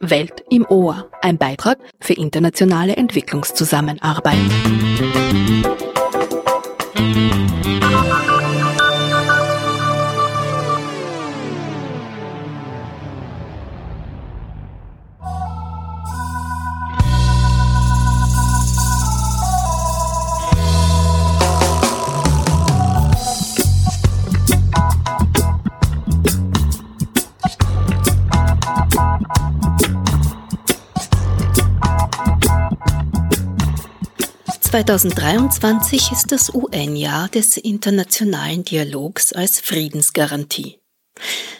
Welt im Ohr, ein Beitrag für internationale Entwicklungszusammenarbeit. 2023 ist das UN-Jahr des internationalen Dialogs als Friedensgarantie.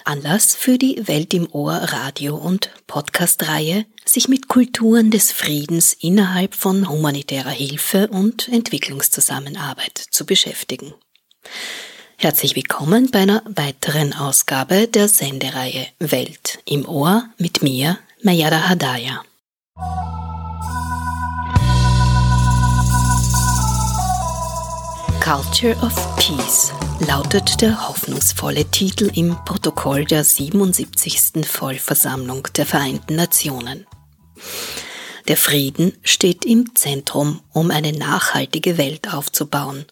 Anlass für die Welt im Ohr Radio- und Podcast-Reihe, sich mit Kulturen des Friedens innerhalb von humanitärer Hilfe und Entwicklungszusammenarbeit zu beschäftigen. Herzlich willkommen bei einer weiteren Ausgabe der Sendereihe Welt im Ohr mit mir, Mayada Hadaya. Culture of Peace lautet der hoffnungsvolle Titel im Protokoll der 77. Vollversammlung der Vereinten Nationen. Der Frieden steht im Zentrum, um eine nachhaltige Welt aufzubauen.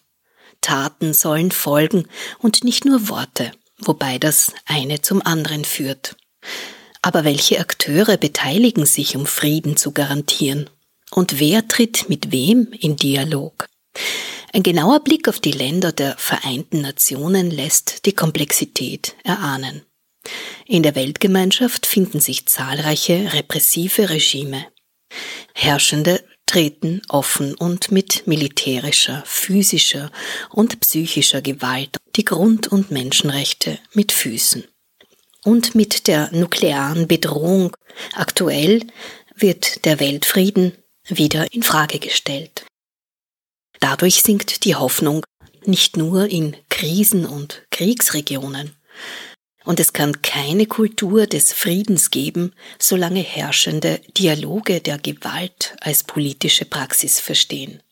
Taten sollen folgen und nicht nur Worte, wobei das eine zum anderen führt. Aber welche Akteure beteiligen sich, um Frieden zu garantieren? Und wer tritt mit wem in Dialog? Ein genauer Blick auf die Länder der Vereinten Nationen lässt die Komplexität erahnen. In der Weltgemeinschaft finden sich zahlreiche repressive Regime. Herrschende treten offen und mit militärischer, physischer und psychischer Gewalt die Grund- und Menschenrechte mit Füßen. Und mit der nuklearen Bedrohung aktuell wird der Weltfrieden wieder in Frage gestellt. Dadurch sinkt die Hoffnung nicht nur in Krisen- und Kriegsregionen. Und es kann keine Kultur des Friedens geben, solange Herrschende Dialoge der Gewalt als politische Praxis verstehen.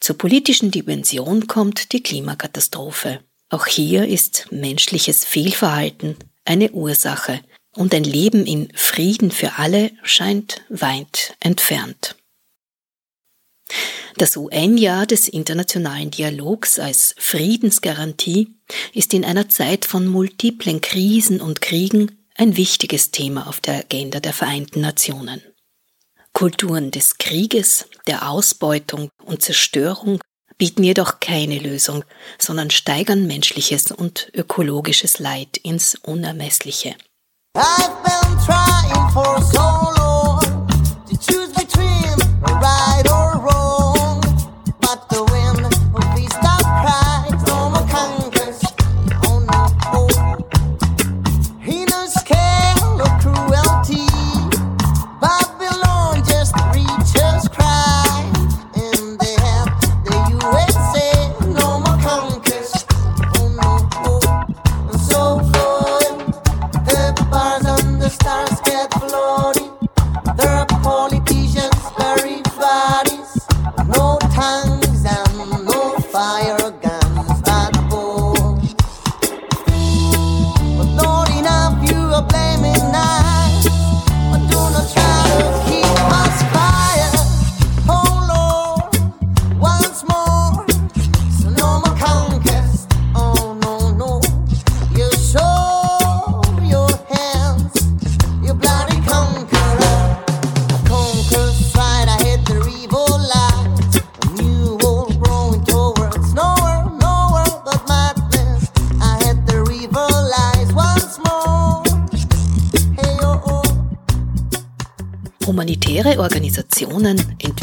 Zur politischen Dimension kommt die Klimakatastrophe. Auch hier ist menschliches Fehlverhalten eine Ursache und ein Leben in Frieden für alle scheint weit entfernt. Das UN-Jahr des internationalen Dialogs als Friedensgarantie ist in einer Zeit von multiplen Krisen und Kriegen ein wichtiges Thema auf der Agenda der Vereinten Nationen. Kulturen des Krieges, der Ausbeutung und Zerstörung bieten jedoch keine Lösung, sondern steigern menschliches und ökologisches Leid ins Unermessliche. I've been trying for so long Humanitäre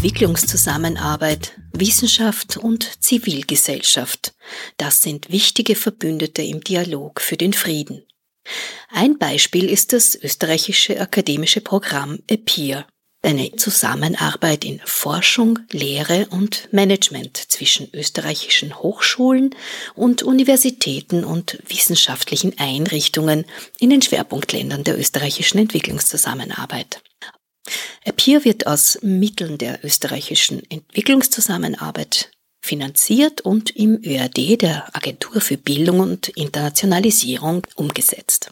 Entwicklungszusammenarbeit, Wissenschaft und Zivilgesellschaft, das sind wichtige Verbündete im Dialog für den Frieden. Ein Beispiel ist das österreichische akademische Programm EPIR, eine Zusammenarbeit in Forschung, Lehre und Management zwischen österreichischen Hochschulen und Universitäten und wissenschaftlichen Einrichtungen in den Schwerpunktländern der österreichischen Entwicklungszusammenarbeit. Appear wird aus Mitteln der österreichischen Entwicklungszusammenarbeit finanziert und im ÖRD der Agentur für Bildung und Internationalisierung umgesetzt.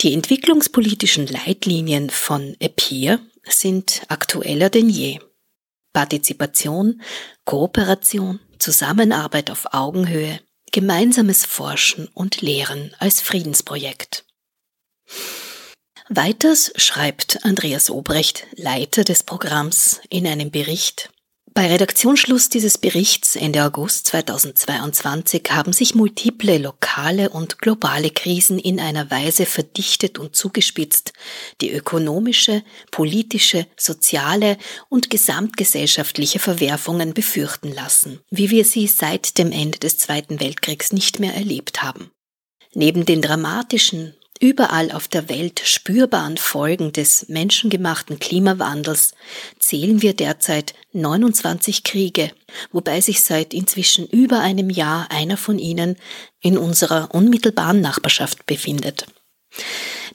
Die entwicklungspolitischen Leitlinien von EPIR sind aktueller denn je. Partizipation, Kooperation, Zusammenarbeit auf Augenhöhe, gemeinsames Forschen und Lehren als Friedensprojekt. Weiters schreibt Andreas Obrecht, Leiter des Programms, in einem Bericht, bei Redaktionsschluss dieses Berichts Ende August 2022 haben sich multiple lokale und globale Krisen in einer Weise verdichtet und zugespitzt, die ökonomische, politische, soziale und gesamtgesellschaftliche Verwerfungen befürchten lassen, wie wir sie seit dem Ende des Zweiten Weltkriegs nicht mehr erlebt haben. Neben den dramatischen überall auf der Welt spürbaren Folgen des menschengemachten Klimawandels zählen wir derzeit 29 Kriege, wobei sich seit inzwischen über einem Jahr einer von ihnen in unserer unmittelbaren Nachbarschaft befindet.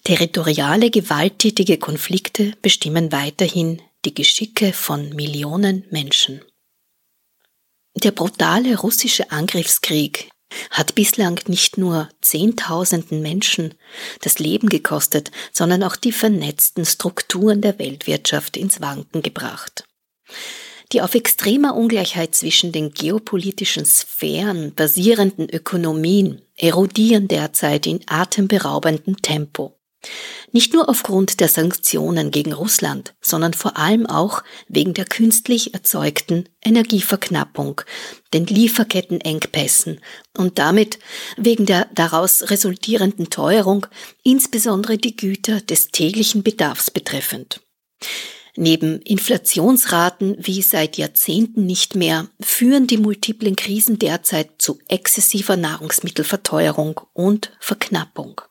Territoriale gewalttätige Konflikte bestimmen weiterhin die Geschicke von Millionen Menschen. Der brutale russische Angriffskrieg hat bislang nicht nur Zehntausenden Menschen das Leben gekostet, sondern auch die vernetzten Strukturen der Weltwirtschaft ins Wanken gebracht. Die auf extremer Ungleichheit zwischen den geopolitischen Sphären basierenden Ökonomien erodieren derzeit in atemberaubendem Tempo. Nicht nur aufgrund der Sanktionen gegen Russland, sondern vor allem auch wegen der künstlich erzeugten Energieverknappung, den Lieferkettenengpässen und damit wegen der daraus resultierenden Teuerung, insbesondere die Güter des täglichen Bedarfs betreffend. Neben Inflationsraten wie seit Jahrzehnten nicht mehr führen die multiplen Krisen derzeit zu exzessiver Nahrungsmittelverteuerung und Verknappung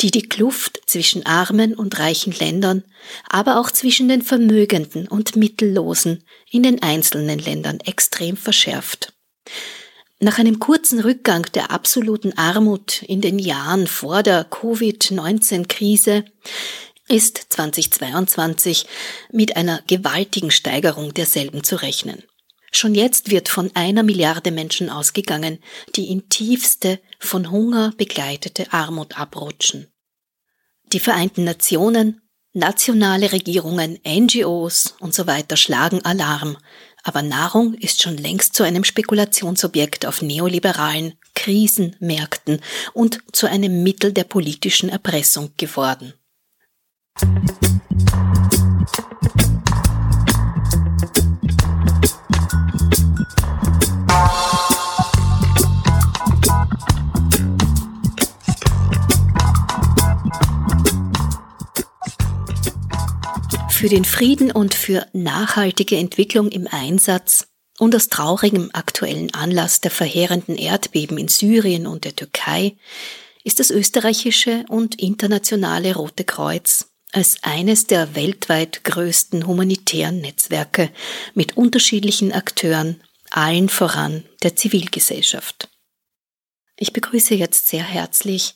die die Kluft zwischen armen und reichen Ländern, aber auch zwischen den Vermögenden und Mittellosen in den einzelnen Ländern extrem verschärft. Nach einem kurzen Rückgang der absoluten Armut in den Jahren vor der Covid-19-Krise ist 2022 mit einer gewaltigen Steigerung derselben zu rechnen. Schon jetzt wird von einer Milliarde Menschen ausgegangen, die in tiefste, von Hunger begleitete Armut abrutschen. Die Vereinten Nationen, nationale Regierungen, NGOs und so weiter schlagen Alarm, aber Nahrung ist schon längst zu einem Spekulationsobjekt auf neoliberalen Krisenmärkten und zu einem Mittel der politischen Erpressung geworden. Für den Frieden und für nachhaltige Entwicklung im Einsatz und aus traurigem aktuellen Anlass der verheerenden Erdbeben in Syrien und der Türkei ist das österreichische und internationale Rote Kreuz als eines der weltweit größten humanitären Netzwerke mit unterschiedlichen Akteuren, allen voran der Zivilgesellschaft. Ich begrüße jetzt sehr herzlich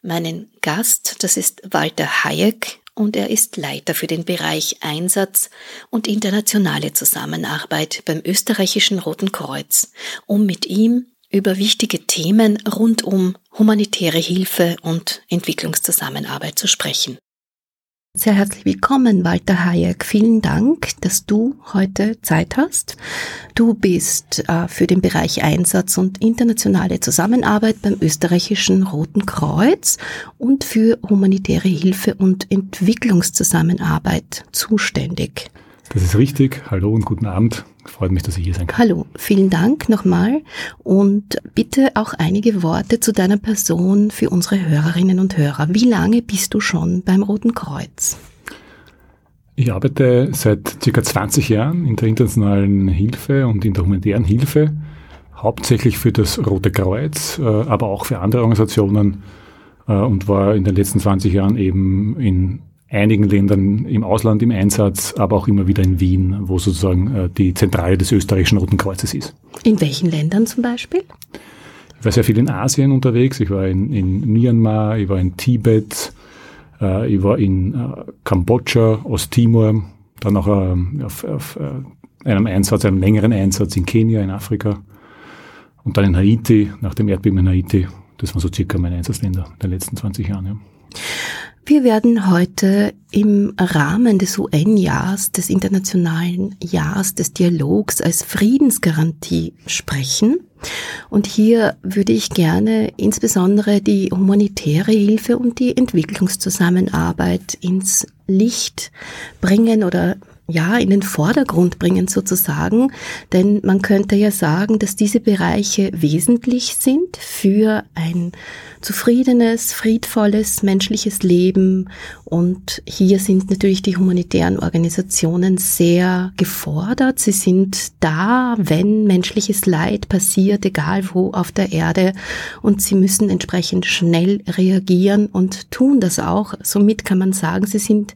meinen Gast, das ist Walter Hayek, und er ist Leiter für den Bereich Einsatz und internationale Zusammenarbeit beim österreichischen Roten Kreuz, um mit ihm über wichtige Themen rund um humanitäre Hilfe und Entwicklungszusammenarbeit zu sprechen. Sehr herzlich willkommen, Walter Hayek. Vielen Dank, dass du heute Zeit hast. Du bist äh, für den Bereich Einsatz und internationale Zusammenarbeit beim österreichischen Roten Kreuz und für humanitäre Hilfe und Entwicklungszusammenarbeit zuständig. Das ist richtig. Hallo und guten Abend. Freut mich, dass ich hier sein kann. Hallo, vielen Dank nochmal und bitte auch einige Worte zu deiner Person für unsere Hörerinnen und Hörer. Wie lange bist du schon beim Roten Kreuz? Ich arbeite seit circa 20 Jahren in der internationalen Hilfe und in der humanitären Hilfe, hauptsächlich für das Rote Kreuz, äh, aber auch für andere Organisationen äh, und war in den letzten 20 Jahren eben in einigen Ländern im Ausland im Einsatz, aber auch immer wieder in Wien, wo sozusagen äh, die Zentrale des österreichischen Roten Kreuzes ist. In welchen Ländern zum Beispiel? Ich war sehr viel in Asien unterwegs. Ich war in, in Myanmar, ich war in Tibet, äh, ich war in äh, Kambodscha, Osttimor, dann auch äh, auf, auf einem Einsatz, einem längeren Einsatz in Kenia, in Afrika und dann in Haiti, nach dem Erdbeben in Haiti. Das waren so circa meine Einsatzländer in den letzten 20 Jahren. Ja. Wir werden heute im Rahmen des UN-Jahrs, des Internationalen Jahres des Dialogs als Friedensgarantie sprechen. Und hier würde ich gerne insbesondere die humanitäre Hilfe und die Entwicklungszusammenarbeit ins Licht bringen oder ja, in den Vordergrund bringen sozusagen. Denn man könnte ja sagen, dass diese Bereiche wesentlich sind für ein zufriedenes, friedvolles, menschliches Leben. Und hier sind natürlich die humanitären Organisationen sehr gefordert. Sie sind da, wenn menschliches Leid passiert, egal wo auf der Erde. Und sie müssen entsprechend schnell reagieren und tun das auch. Somit kann man sagen, sie sind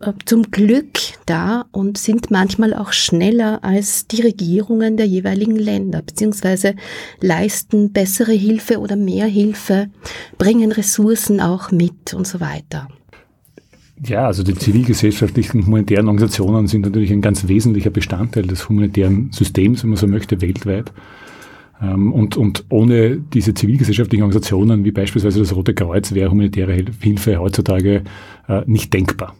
äh, zum Glück da und sind manchmal auch schneller als die Regierungen der jeweiligen Länder, beziehungsweise leisten bessere Hilfe oder mehr Hilfe, bringen Ressourcen auch mit und so weiter. Ja, also die zivilgesellschaftlichen humanitären Organisationen sind natürlich ein ganz wesentlicher Bestandteil des humanitären Systems, wenn man so möchte, weltweit. Ähm, und, und ohne diese zivilgesellschaftlichen Organisationen, wie beispielsweise das Rote Kreuz, wäre humanitäre Hilfe heutzutage äh, nicht denkbar.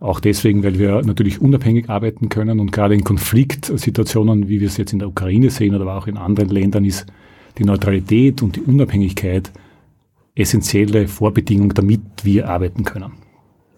Auch deswegen, weil wir natürlich unabhängig arbeiten können und gerade in Konfliktsituationen, wie wir es jetzt in der Ukraine sehen oder auch in anderen Ländern, ist die Neutralität und die Unabhängigkeit essentielle Vorbedingung, damit wir arbeiten können.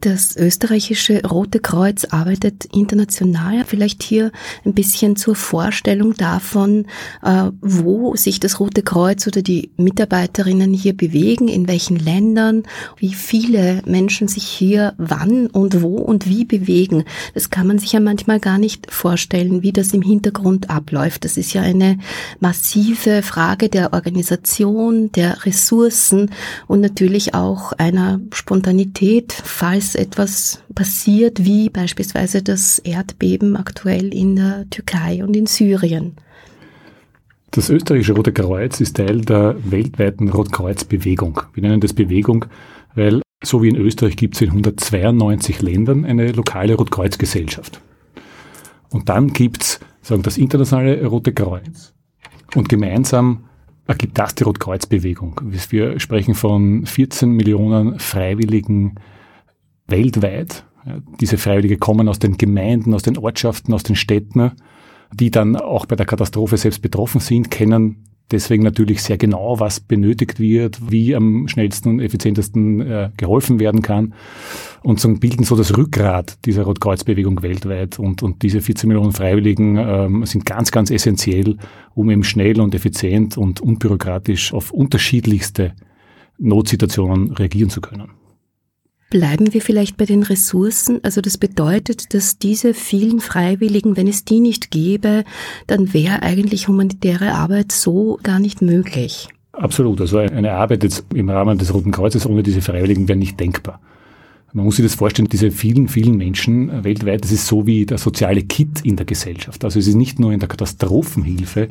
Das österreichische Rote Kreuz arbeitet international. Vielleicht hier ein bisschen zur Vorstellung davon, äh, wo sich das Rote Kreuz oder die Mitarbeiterinnen hier bewegen, in welchen Ländern, wie viele Menschen sich hier wann und wo und wie bewegen. Das kann man sich ja manchmal gar nicht vorstellen, wie das im Hintergrund abläuft. Das ist ja eine massive Frage der Organisation, der Ressourcen und natürlich auch einer Spontanität, falls falls etwas passiert, wie beispielsweise das Erdbeben aktuell in der Türkei und in Syrien. Das österreichische Rote Kreuz ist Teil der weltweiten Rotkreuz-Bewegung. Wir nennen das Bewegung, weil so wie in Österreich gibt es in 192 Ländern eine lokale Rotkreuzgesellschaft. Und dann gibt es das internationale Rote Kreuz. Und gemeinsam ergibt das die Rotkreuzbewegung. Wir sprechen von 14 Millionen freiwilligen weltweit. Diese Freiwillige kommen aus den Gemeinden, aus den Ortschaften, aus den Städten, die dann auch bei der Katastrophe selbst betroffen sind, kennen deswegen natürlich sehr genau, was benötigt wird, wie am schnellsten und effizientesten äh, geholfen werden kann und so bilden so das Rückgrat dieser Rotkreuzbewegung weltweit und, und diese 14 Millionen Freiwilligen ähm, sind ganz, ganz essentiell, um eben schnell und effizient und unbürokratisch auf unterschiedlichste Notsituationen reagieren zu können. Bleiben wir vielleicht bei den Ressourcen. Also das bedeutet, dass diese vielen Freiwilligen, wenn es die nicht gäbe, dann wäre eigentlich humanitäre Arbeit so gar nicht möglich. Absolut. Also eine Arbeit jetzt im Rahmen des Roten Kreuzes ohne diese Freiwilligen wäre nicht denkbar. Man muss sich das vorstellen, diese vielen, vielen Menschen weltweit, das ist so wie der soziale Kit in der Gesellschaft. Also es ist nicht nur in der Katastrophenhilfe,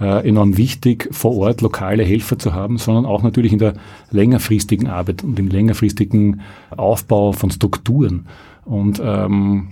äh, enorm wichtig, vor Ort lokale Helfer zu haben, sondern auch natürlich in der längerfristigen Arbeit und im längerfristigen Aufbau von Strukturen. Und ähm,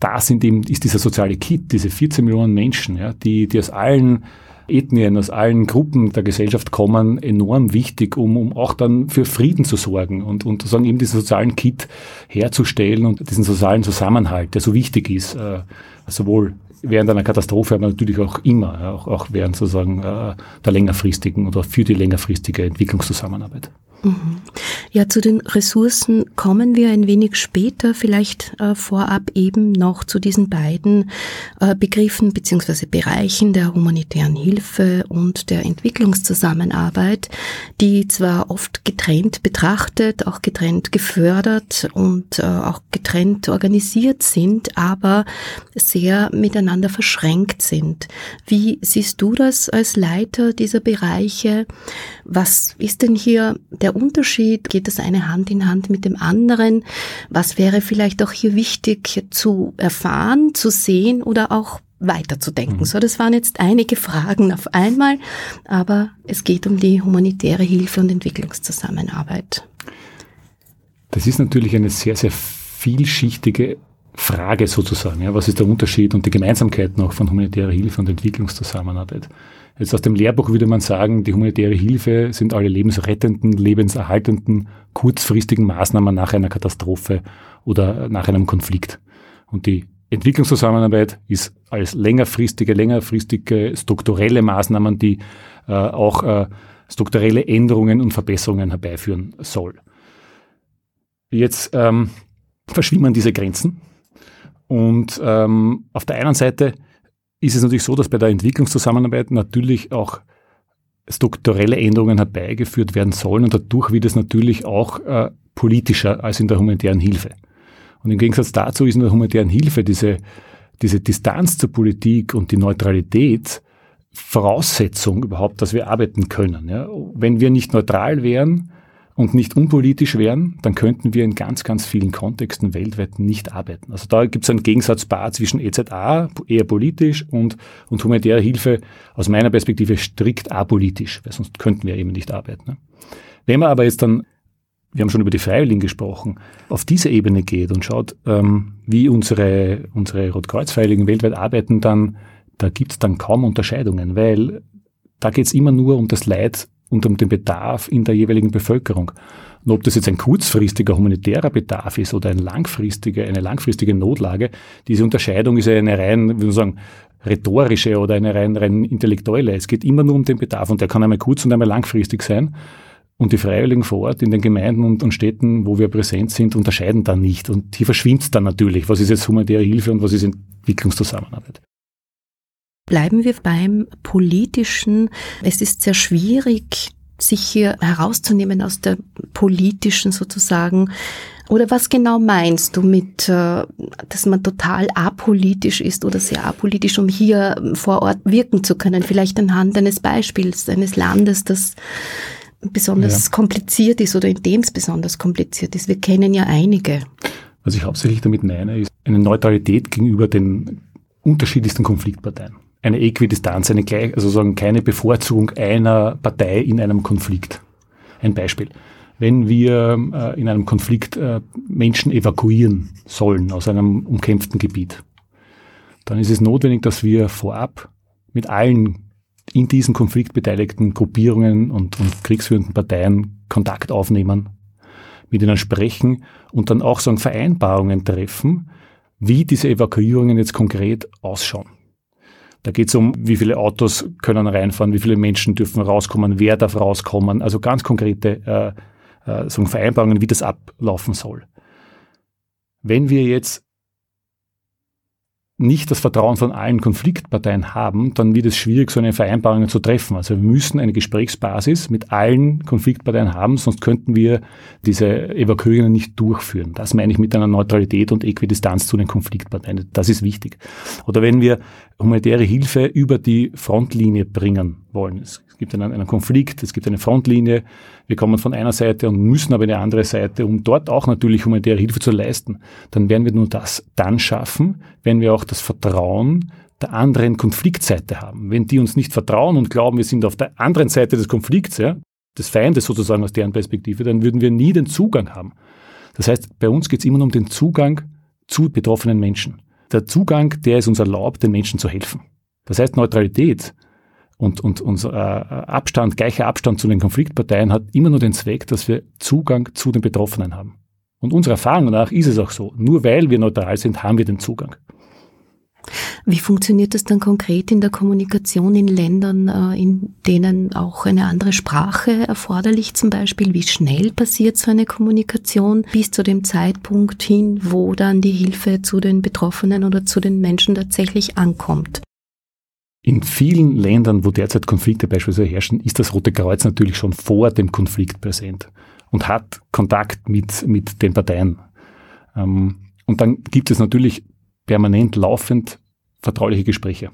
da sind eben, ist dieser soziale Kit, diese 14 Millionen Menschen, ja, die, die aus allen Ethnien, aus allen Gruppen der Gesellschaft kommen, enorm wichtig, um, um auch dann für Frieden zu sorgen und, und sozusagen eben diesen sozialen Kit herzustellen und diesen sozialen Zusammenhalt, der so wichtig ist, äh, sowohl während einer Katastrophe, aber natürlich auch immer, auch, auch während sozusagen äh, der längerfristigen oder für die längerfristige Entwicklungszusammenarbeit. Ja, zu den Ressourcen kommen wir ein wenig später, vielleicht äh, vorab eben noch zu diesen beiden äh, Begriffen beziehungsweise Bereichen der humanitären Hilfe und der Entwicklungszusammenarbeit, die zwar oft getrennt betrachtet, auch getrennt gefördert und äh, auch getrennt organisiert sind, aber sehr miteinander verschränkt sind. Wie siehst du das als Leiter dieser Bereiche? Was ist denn hier der Unterschied? Geht das eine Hand in Hand mit dem anderen? Was wäre vielleicht auch hier wichtig zu erfahren, zu sehen oder auch weiterzudenken? Mhm. So, das waren jetzt einige Fragen auf einmal, aber es geht um die humanitäre Hilfe und Entwicklungszusammenarbeit. Das ist natürlich eine sehr, sehr vielschichtige Frage sozusagen. Ja, was ist der Unterschied und die Gemeinsamkeit noch von humanitärer Hilfe und Entwicklungszusammenarbeit? Jetzt aus dem Lehrbuch würde man sagen, die humanitäre Hilfe sind alle lebensrettenden, lebenserhaltenden, kurzfristigen Maßnahmen nach einer Katastrophe oder nach einem Konflikt. Und die Entwicklungszusammenarbeit ist als längerfristige, längerfristige strukturelle Maßnahmen, die äh, auch äh, strukturelle Änderungen und Verbesserungen herbeiführen soll. Jetzt ähm, verschwimmen diese Grenzen. Und ähm, auf der einen Seite ist es natürlich so, dass bei der Entwicklungszusammenarbeit natürlich auch strukturelle Änderungen herbeigeführt werden sollen und dadurch wird es natürlich auch äh, politischer als in der humanitären Hilfe. Und im Gegensatz dazu ist in der humanitären Hilfe diese, diese Distanz zur Politik und die Neutralität Voraussetzung überhaupt, dass wir arbeiten können. Ja? Wenn wir nicht neutral wären, und nicht unpolitisch wären, dann könnten wir in ganz, ganz vielen Kontexten weltweit nicht arbeiten. Also da gibt es einen Gegensatzpaar zwischen EZA, eher politisch, und, und humanitäre Hilfe aus meiner Perspektive strikt apolitisch, weil sonst könnten wir eben nicht arbeiten. Ne? Wenn man aber jetzt dann, wir haben schon über die Freiwilligen gesprochen, auf diese Ebene geht und schaut, ähm, wie unsere, unsere Rotkreuzfreiwilligen weltweit arbeiten, dann da gibt es dann kaum Unterscheidungen, weil da geht es immer nur um das Leid und um den Bedarf in der jeweiligen Bevölkerung. Und ob das jetzt ein kurzfristiger humanitärer Bedarf ist oder ein langfristiger, eine langfristige Notlage, diese Unterscheidung ist ja eine rein, wie man sagen, rhetorische oder eine rein, rein intellektuelle. Es geht immer nur um den Bedarf und der kann einmal kurz und einmal langfristig sein. Und die Freiwilligen vor Ort in den Gemeinden und, und Städten, wo wir präsent sind, unterscheiden dann nicht. Und hier verschwimmt dann natürlich, was ist jetzt humanitäre Hilfe und was ist Entwicklungszusammenarbeit. Bleiben wir beim Politischen. Es ist sehr schwierig, sich hier herauszunehmen aus der politischen sozusagen. Oder was genau meinst du mit, äh, dass man total apolitisch ist oder sehr apolitisch, um hier vor Ort wirken zu können? Vielleicht anhand eines Beispiels eines Landes, das besonders ja. kompliziert ist oder in dem es besonders kompliziert ist. Wir kennen ja einige. Was ich hauptsächlich damit meine, ist eine Neutralität gegenüber den unterschiedlichsten Konfliktparteien eine Äquidistanz, eine gleich, also sagen keine Bevorzugung einer Partei in einem Konflikt. Ein Beispiel. Wenn wir äh, in einem Konflikt äh, Menschen evakuieren sollen aus einem umkämpften Gebiet, dann ist es notwendig, dass wir vorab mit allen in diesem Konflikt beteiligten Gruppierungen und, und kriegsführenden Parteien Kontakt aufnehmen, mit ihnen sprechen und dann auch sagen Vereinbarungen treffen, wie diese Evakuierungen jetzt konkret ausschauen. Da geht es um, wie viele Autos können reinfahren, wie viele Menschen dürfen rauskommen, wer darf rauskommen. Also ganz konkrete äh, äh, so Vereinbarungen, wie das ablaufen soll. Wenn wir jetzt nicht das Vertrauen von allen Konfliktparteien haben, dann wird es schwierig, so eine Vereinbarung zu treffen. Also wir müssen eine Gesprächsbasis mit allen Konfliktparteien haben, sonst könnten wir diese Evakuierungen nicht durchführen. Das meine ich mit einer Neutralität und Äquidistanz zu den Konfliktparteien. Das ist wichtig. Oder wenn wir humanitäre Hilfe über die Frontlinie bringen wollen. Es gibt einen, einen Konflikt, es gibt eine Frontlinie, wir kommen von einer Seite und müssen aber in eine andere Seite, um dort auch natürlich humanitäre Hilfe zu leisten, dann werden wir nur das dann schaffen, wenn wir auch das Vertrauen der anderen Konfliktseite haben. Wenn die uns nicht vertrauen und glauben, wir sind auf der anderen Seite des Konflikts, ja, des Feindes sozusagen aus deren Perspektive, dann würden wir nie den Zugang haben. Das heißt, bei uns geht es immer nur um den Zugang zu betroffenen Menschen. Der Zugang, der es uns erlaubt, den Menschen zu helfen. Das heißt, Neutralität und, und unser äh, Abstand, gleicher Abstand zu den Konfliktparteien hat immer nur den Zweck, dass wir Zugang zu den Betroffenen haben. Und unserer Erfahrung nach ist es auch so. Nur weil wir neutral sind, haben wir den Zugang. Wie funktioniert das dann konkret in der Kommunikation in Ländern, äh, in denen auch eine andere Sprache erforderlich zum Beispiel? Wie schnell passiert so eine Kommunikation bis zu dem Zeitpunkt hin, wo dann die Hilfe zu den Betroffenen oder zu den Menschen tatsächlich ankommt? In vielen Ländern, wo derzeit Konflikte beispielsweise herrschen, ist das Rote Kreuz natürlich schon vor dem Konflikt präsent und hat Kontakt mit, mit den Parteien. Ähm, und dann gibt es natürlich permanent laufend vertrauliche Gespräche.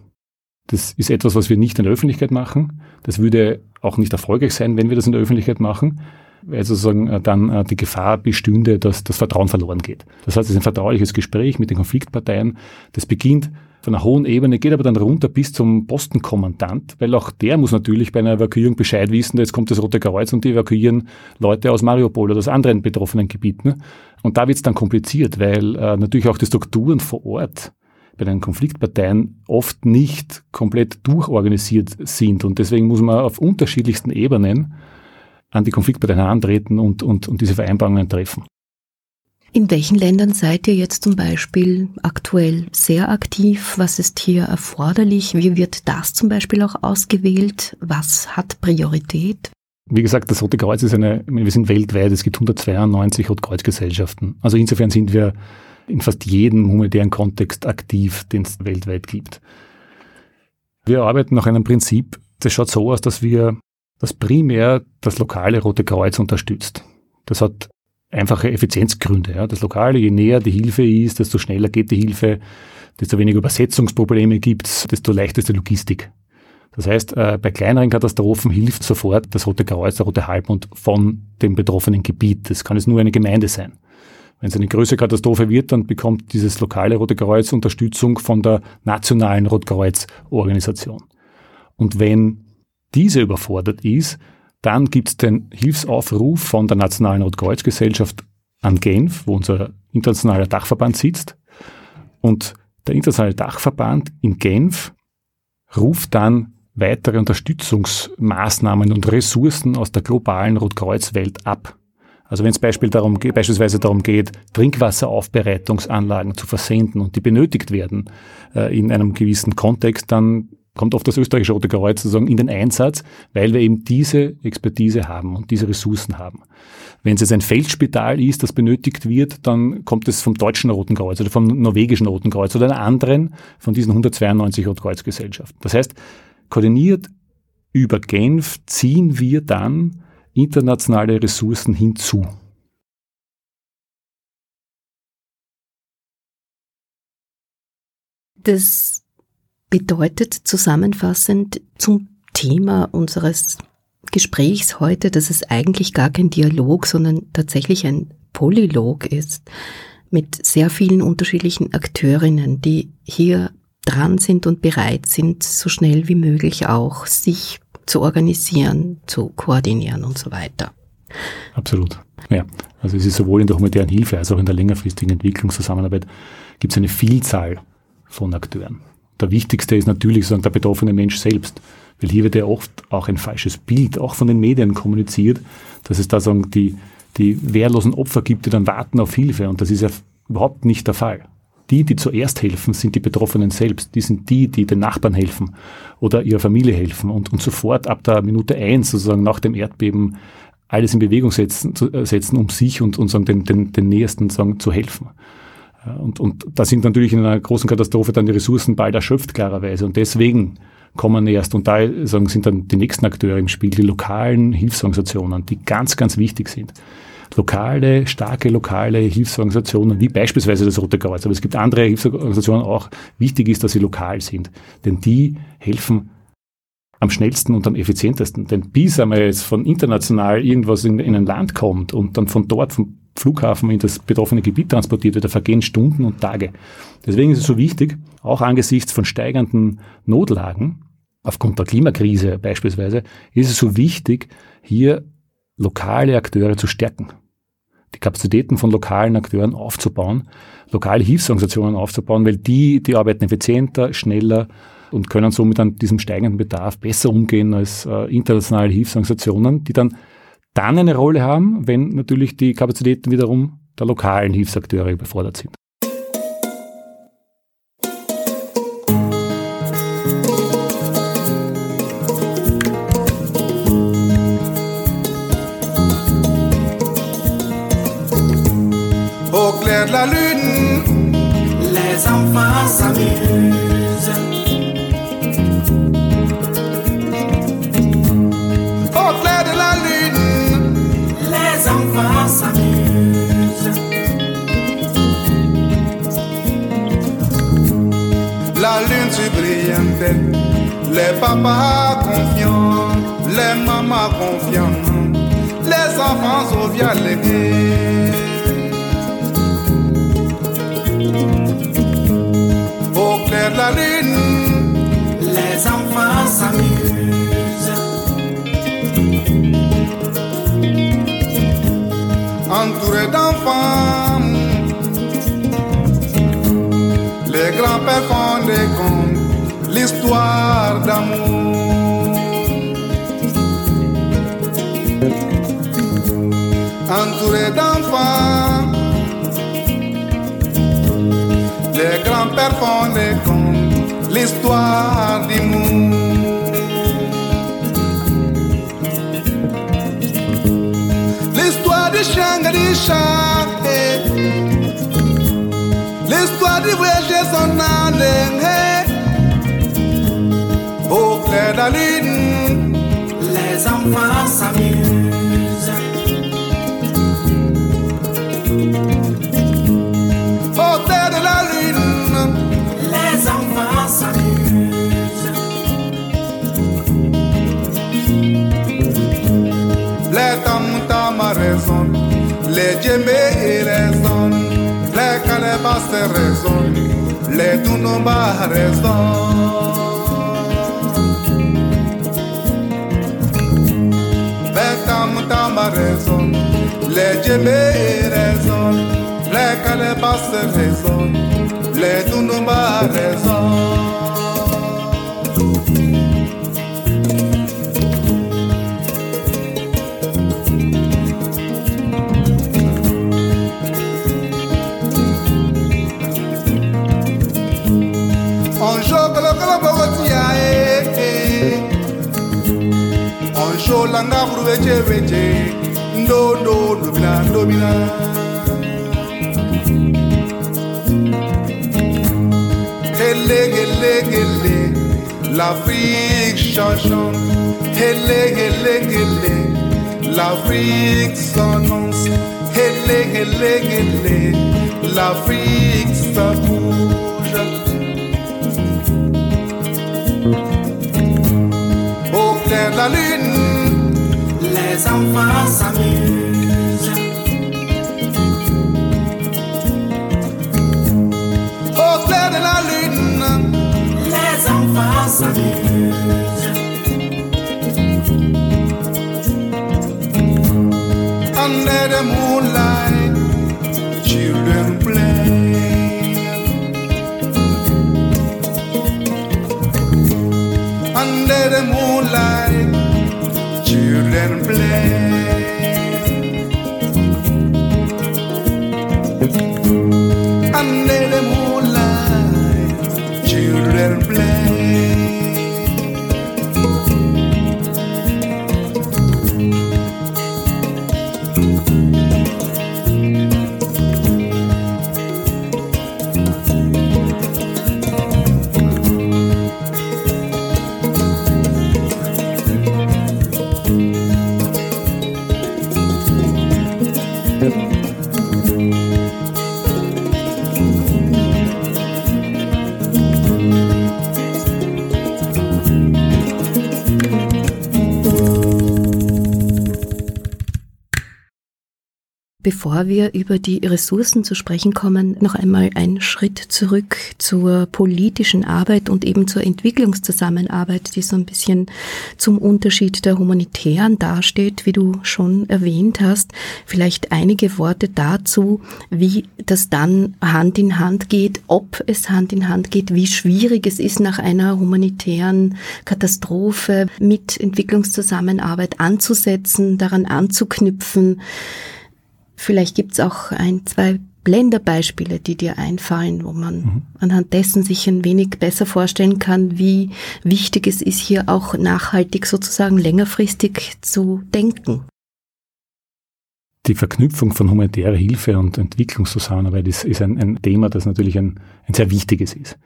Das ist etwas, was wir nicht in der Öffentlichkeit machen. Das würde auch nicht erfolgreich sein, wenn wir das in der Öffentlichkeit machen, weil sozusagen äh, dann äh, die Gefahr bestünde, dass das Vertrauen verloren geht. Das heißt, es ist ein vertrauliches Gespräch mit den Konfliktparteien. Das beginnt von einer hohen Ebene, geht aber dann runter bis zum Postenkommandant, weil auch der muss natürlich bei einer Evakuierung Bescheid wissen, jetzt kommt das Rote Kreuz und die evakuieren Leute aus Mariupol oder aus anderen betroffenen Gebieten. Und da wird es dann kompliziert, weil äh, natürlich auch die Strukturen vor Ort bei den Konfliktparteien oft nicht komplett durchorganisiert sind. Und deswegen muss man auf unterschiedlichsten Ebenen an die Konfliktparteien herantreten und, und, und diese Vereinbarungen treffen. In welchen Ländern seid ihr jetzt zum Beispiel aktuell sehr aktiv? Was ist hier erforderlich? Wie wird das zum Beispiel auch ausgewählt? Was hat Priorität? Wie gesagt, das Rote Kreuz ist eine, wir sind weltweit, es gibt 192 Rotkreuzgesellschaften. Also insofern sind wir in fast jedem humanitären Kontext aktiv, den es weltweit gibt. Wir arbeiten nach einem Prinzip, das schaut so aus, dass wir das primär das lokale Rote Kreuz unterstützt. Das hat einfache Effizienzgründe. Ja. Das Lokale, je näher die Hilfe ist, desto schneller geht die Hilfe, desto weniger Übersetzungsprobleme gibt's, desto leichter ist die Logistik. Das heißt, äh, bei kleineren Katastrophen hilft sofort das Rote Kreuz, der Rote Halbmond von dem betroffenen Gebiet. Das kann es nur eine Gemeinde sein. Wenn es eine größere Katastrophe wird, dann bekommt dieses lokale Rote Kreuz Unterstützung von der nationalen Rotkreuz-Organisation. Und wenn diese überfordert ist, dann gibt es den Hilfsaufruf von der Nationalen Rotkreuzgesellschaft an Genf, wo unser internationaler Dachverband sitzt. Und der internationale Dachverband in Genf ruft dann weitere Unterstützungsmaßnahmen und Ressourcen aus der globalen Rotkreuzwelt ab. Also wenn es Beispiel beispielsweise darum geht, Trinkwasseraufbereitungsanlagen zu versenden und die benötigt werden äh, in einem gewissen Kontext, dann kommt oft das österreichische Rote Kreuz sozusagen in den Einsatz, weil wir eben diese Expertise haben und diese Ressourcen haben. Wenn es jetzt ein Feldspital ist, das benötigt wird, dann kommt es vom deutschen Roten Kreuz oder vom norwegischen Roten Kreuz oder einer anderen von diesen 192 Rotkreuzgesellschaften. Das heißt, koordiniert über Genf ziehen wir dann internationale Ressourcen hinzu. Das bedeutet zusammenfassend zum Thema unseres Gesprächs heute, dass es eigentlich gar kein Dialog, sondern tatsächlich ein Polylog ist mit sehr vielen unterschiedlichen Akteurinnen, die hier dran sind und bereit sind, so schnell wie möglich auch sich zu organisieren, zu koordinieren und so weiter. Absolut. Ja, also es ist sowohl in der humanitären Hilfe als auch in der längerfristigen Entwicklungszusammenarbeit gibt es eine Vielzahl von Akteuren. Der wichtigste ist natürlich sagen, der betroffene Mensch selbst. Weil hier wird ja oft auch ein falsches Bild, auch von den Medien kommuniziert, dass es da sagen, die, die wehrlosen Opfer gibt, die dann warten auf Hilfe. Und das ist ja überhaupt nicht der Fall. Die, die zuerst helfen, sind die Betroffenen selbst. Die sind die, die den Nachbarn helfen oder ihrer Familie helfen und, und sofort ab der Minute eins, sozusagen nach dem Erdbeben, alles in Bewegung setzen, äh, setzen um sich und, und sagen, den, den, den Nächsten sagen, zu helfen. Und, und da sind natürlich in einer großen Katastrophe dann die Ressourcen bald erschöpft, klarerweise. Und deswegen kommen erst, und da sagen, sind dann die nächsten Akteure im Spiel, die lokalen Hilfsorganisationen, die ganz, ganz wichtig sind. Lokale, starke lokale Hilfsorganisationen, wie beispielsweise das Rote Kreuz, aber es gibt andere Hilfsorganisationen auch. Wichtig ist, dass sie lokal sind, denn die helfen am schnellsten und am effizientesten. Denn bis einmal jetzt von international irgendwas in, in ein Land kommt und dann von dort, vom Flughafen in das betroffene Gebiet transportiert wird, da vergehen Stunden und Tage. Deswegen ist es so wichtig, auch angesichts von steigenden Notlagen, aufgrund der Klimakrise beispielsweise, ist es so wichtig, hier lokale Akteure zu stärken. Die Kapazitäten von lokalen Akteuren aufzubauen, lokale Hilfsorganisationen aufzubauen, weil die, die arbeiten effizienter, schneller und können somit an diesem steigenden Bedarf besser umgehen als äh, internationale Hilfsorganisationen, die dann dann eine Rolle haben, wenn natürlich die Kapazitäten wiederum der lokalen Hilfsakteure überfordert sind. Au clair de la lune, les enfants s'amusent. Les papas confiants, les mamans confiants, les enfants joviales. Au clair de la lune, les enfants s'amusent. entourés d'enfants. Les grands-pères font des contes, l'histoire d'amour. Entourés d'enfants, les grands-pères font des contes, l'histoire d'amour. L'histoire de Shangri Shangri L'histoire du voyage son âne Oh, Au clair de la lune Les enfants s'amusent. Oh, Au clair de la lune Les enfants s'amusent. Les tam tam raisonnent Les djembés raisonnent Les calebas raisonnent Les tunumba raisonnent mouta ma raison, les djemé raison, les calebasses raison, les dunuma raison. Ndobina Hele hele L'Afrique chanchante Hele hele hele L'Afrique s'annonce. Hele hele hele L'Afrique ça Au clair de la lune, Les enfants s'amusent. Under the moonlight, children play. Under the moonlight, children play. Bevor wir über die Ressourcen zu sprechen kommen, noch einmal ein Schritt zurück zur politischen Arbeit und eben zur Entwicklungszusammenarbeit, die so ein bisschen zum Unterschied der humanitären dasteht, wie du schon erwähnt hast. Vielleicht einige Worte dazu, wie das dann Hand in Hand geht, ob es Hand in Hand geht, wie schwierig es ist, nach einer humanitären Katastrophe mit Entwicklungszusammenarbeit anzusetzen, daran anzuknüpfen. Vielleicht gibt's auch ein, zwei Blenderbeispiele, die dir einfallen, wo man mhm. anhand dessen sich ein wenig besser vorstellen kann, wie wichtig es ist, hier auch nachhaltig sozusagen längerfristig zu denken. Die Verknüpfung von humanitärer Hilfe und Entwicklungszusammenarbeit ist, ist ein, ein, Thema, das natürlich ein, ein sehr wichtiges ist.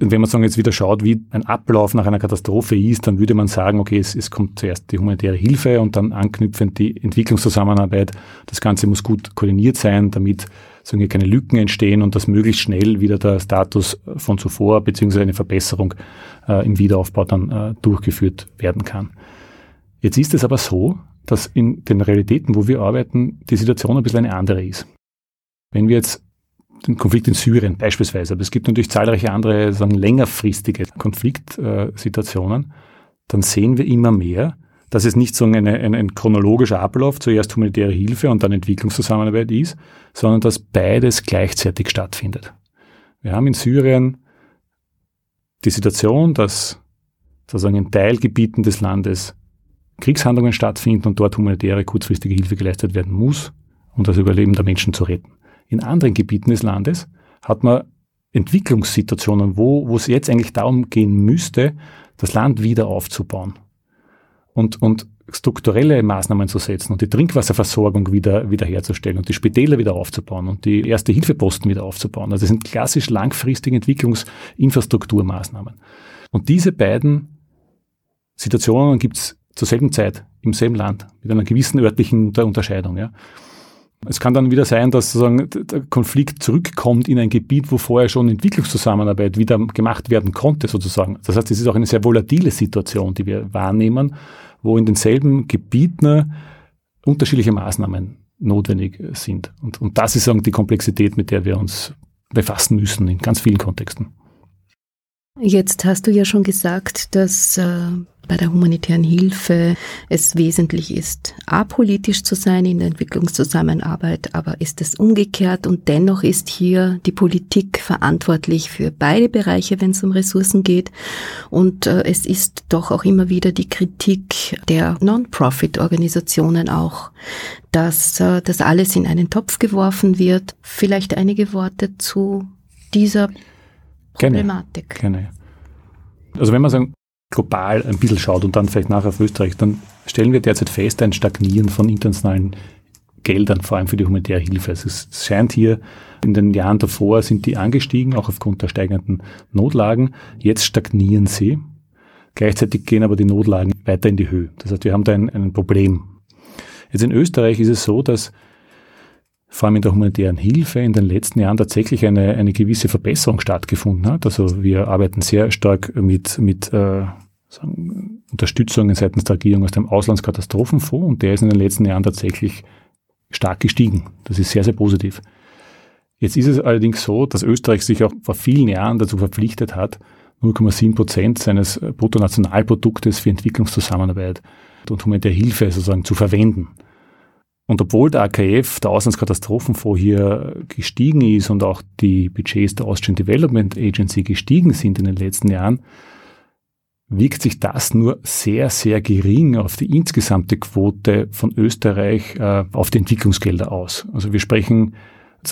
Und wenn man sagen, jetzt wieder schaut, wie ein Ablauf nach einer Katastrophe ist, dann würde man sagen, okay, es, es kommt zuerst die humanitäre Hilfe und dann anknüpfend die Entwicklungszusammenarbeit. Das Ganze muss gut koordiniert sein, damit sagen wir, keine Lücken entstehen und dass möglichst schnell wieder der Status von zuvor beziehungsweise eine Verbesserung äh, im Wiederaufbau dann äh, durchgeführt werden kann. Jetzt ist es aber so, dass in den Realitäten, wo wir arbeiten, die Situation ein bisschen eine andere ist. Wenn wir jetzt den Konflikt in Syrien beispielsweise, aber es gibt natürlich zahlreiche andere sagen, längerfristige Konfliktsituationen, dann sehen wir immer mehr, dass es nicht so ein, ein, ein chronologischer Ablauf, zuerst humanitäre Hilfe und dann Entwicklungszusammenarbeit ist, sondern dass beides gleichzeitig stattfindet. Wir haben in Syrien die Situation, dass sozusagen in Teilgebieten des Landes Kriegshandlungen stattfinden und dort humanitäre kurzfristige Hilfe geleistet werden muss, um das Überleben der Menschen zu retten. In anderen Gebieten des Landes hat man Entwicklungssituationen, wo, wo es jetzt eigentlich darum gehen müsste, das Land wieder aufzubauen und, und strukturelle Maßnahmen zu setzen und die Trinkwasserversorgung wieder, herzustellen und die Spitäler wieder aufzubauen und die erste Hilfeposten wieder aufzubauen. Also das sind klassisch langfristige Entwicklungsinfrastrukturmaßnahmen. Und diese beiden Situationen gibt es zur selben Zeit im selben Land mit einer gewissen örtlichen Unterscheidung. Ja. Es kann dann wieder sein, dass sozusagen der Konflikt zurückkommt in ein Gebiet, wo vorher schon Entwicklungszusammenarbeit wieder gemacht werden konnte, sozusagen. Das heißt, es ist auch eine sehr volatile Situation, die wir wahrnehmen, wo in denselben Gebieten unterschiedliche Maßnahmen notwendig sind. Und, und das ist sagen, die Komplexität, mit der wir uns befassen müssen in ganz vielen Kontexten. Jetzt hast du ja schon gesagt, dass äh, bei der humanitären Hilfe es wesentlich ist, apolitisch zu sein in der Entwicklungszusammenarbeit, aber ist es umgekehrt und dennoch ist hier die Politik verantwortlich für beide Bereiche, wenn es um Ressourcen geht. Und äh, es ist doch auch immer wieder die Kritik der Non-Profit-Organisationen auch, dass äh, das alles in einen Topf geworfen wird. Vielleicht einige Worte zu dieser Problematik. Gerne. Gerne. Also wenn man sagen, global ein bisschen schaut und dann vielleicht nachher auf Österreich, dann stellen wir derzeit fest, ein Stagnieren von internationalen Geldern, vor allem für die humanitäre Hilfe. Also es scheint hier in den Jahren davor sind die angestiegen, auch aufgrund der steigenden Notlagen. Jetzt stagnieren sie. Gleichzeitig gehen aber die Notlagen weiter in die Höhe. Das heißt, wir haben da ein, ein Problem. Jetzt in Österreich ist es so, dass vor allem in der humanitären Hilfe in den letzten Jahren tatsächlich eine, eine gewisse Verbesserung stattgefunden hat. Also wir arbeiten sehr stark mit, mit äh, sagen, Unterstützungen seitens der Regierung aus dem Auslandskatastrophenfonds und der ist in den letzten Jahren tatsächlich stark gestiegen. Das ist sehr, sehr positiv. Jetzt ist es allerdings so, dass Österreich sich auch vor vielen Jahren dazu verpflichtet hat, 0,7 Prozent seines Bruttonationalproduktes für Entwicklungszusammenarbeit und humanitäre Hilfe sozusagen zu verwenden. Und obwohl der AKF, der Auslandskatastrophenfonds, hier gestiegen ist und auch die Budgets der Austrian Development Agency gestiegen sind in den letzten Jahren, wirkt sich das nur sehr, sehr gering auf die insgesamte Quote von Österreich äh, auf die Entwicklungsgelder aus. Also wir sprechen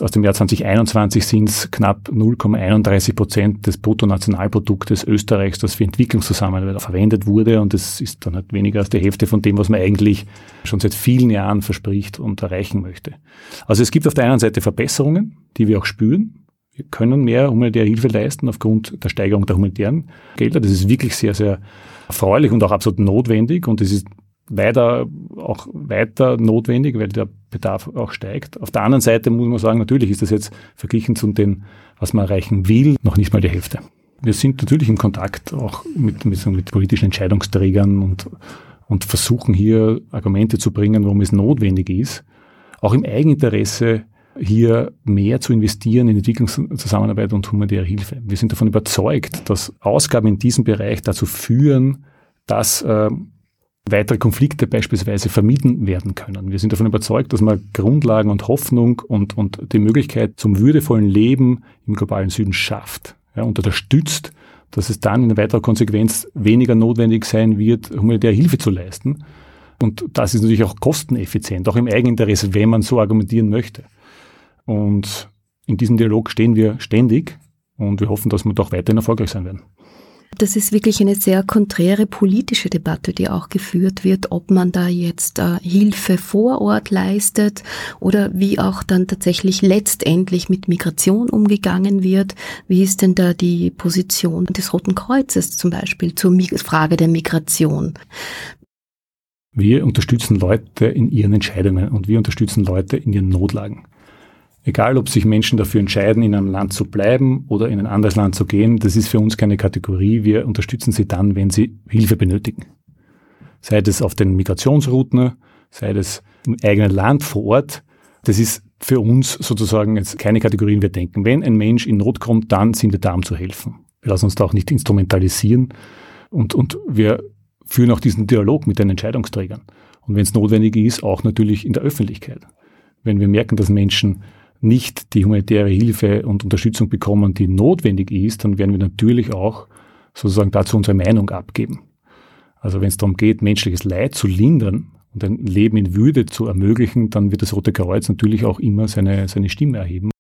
aus dem Jahr 2021 sind es knapp 0,31 Prozent des Bruttonationalproduktes Österreichs, das für Entwicklungszusammenarbeit verwendet wurde. Und das ist dann halt weniger als die Hälfte von dem, was man eigentlich schon seit vielen Jahren verspricht und erreichen möchte. Also es gibt auf der einen Seite Verbesserungen, die wir auch spüren. Wir können mehr humanitäre Hilfe leisten aufgrund der Steigerung der humanitären Gelder. Das ist wirklich sehr, sehr erfreulich und auch absolut notwendig. Und es ist weiter, auch weiter notwendig, weil der Bedarf auch steigt. Auf der anderen Seite muss man sagen, natürlich ist das jetzt verglichen zu dem, was man erreichen will, noch nicht mal die Hälfte. Wir sind natürlich im Kontakt auch mit, mit, mit politischen Entscheidungsträgern und, und versuchen hier Argumente zu bringen, warum es notwendig ist, auch im Eigeninteresse hier mehr zu investieren in Entwicklungszusammenarbeit und humanitäre Hilfe. Wir sind davon überzeugt, dass Ausgaben in diesem Bereich dazu führen, dass äh, weitere Konflikte beispielsweise vermieden werden können. Wir sind davon überzeugt, dass man Grundlagen und Hoffnung und, und die Möglichkeit zum würdevollen Leben im globalen Süden schafft ja, und unterstützt, dass es dann in weiterer Konsequenz weniger notwendig sein wird, humanitäre Hilfe zu leisten. Und das ist natürlich auch kosteneffizient, auch im Eigeninteresse, wenn man so argumentieren möchte. Und in diesem Dialog stehen wir ständig und wir hoffen, dass wir doch weiterhin erfolgreich sein werden. Das ist wirklich eine sehr konträre politische Debatte, die auch geführt wird, ob man da jetzt äh, Hilfe vor Ort leistet oder wie auch dann tatsächlich letztendlich mit Migration umgegangen wird. Wie ist denn da die Position des Roten Kreuzes zum Beispiel zur Frage der Migration? Wir unterstützen Leute in ihren Entscheidungen und wir unterstützen Leute in ihren Notlagen. Egal, ob sich Menschen dafür entscheiden, in einem Land zu bleiben oder in ein anderes Land zu gehen, das ist für uns keine Kategorie. Wir unterstützen sie dann, wenn sie Hilfe benötigen. Sei das auf den Migrationsrouten, sei das im eigenen Land vor Ort. Das ist für uns sozusagen jetzt keine Kategorien. Wir denken, wenn ein Mensch in Not kommt, dann sind wir da, um zu helfen. Wir lassen uns da auch nicht instrumentalisieren und, und wir führen auch diesen Dialog mit den Entscheidungsträgern. Und wenn es notwendig ist, auch natürlich in der Öffentlichkeit. Wenn wir merken, dass Menschen nicht die humanitäre Hilfe und Unterstützung bekommen, die notwendig ist, dann werden wir natürlich auch sozusagen dazu unsere Meinung abgeben. Also wenn es darum geht, menschliches Leid zu lindern und ein Leben in Würde zu ermöglichen, dann wird das Rote Kreuz natürlich auch immer seine, seine Stimme erheben.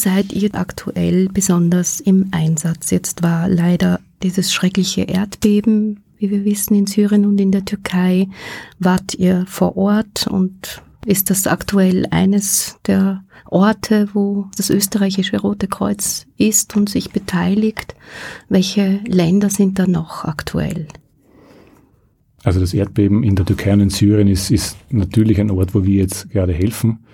Seid ihr aktuell besonders im Einsatz? Jetzt war leider dieses schreckliche Erdbeben, wie wir wissen, in Syrien und in der Türkei. Wart ihr vor Ort und ist das aktuell eines der Orte, wo das österreichische Rote Kreuz ist und sich beteiligt? Welche Länder sind da noch aktuell? Also das Erdbeben in der Türkei und in Syrien ist, ist natürlich ein Ort, wo wir jetzt gerade helfen.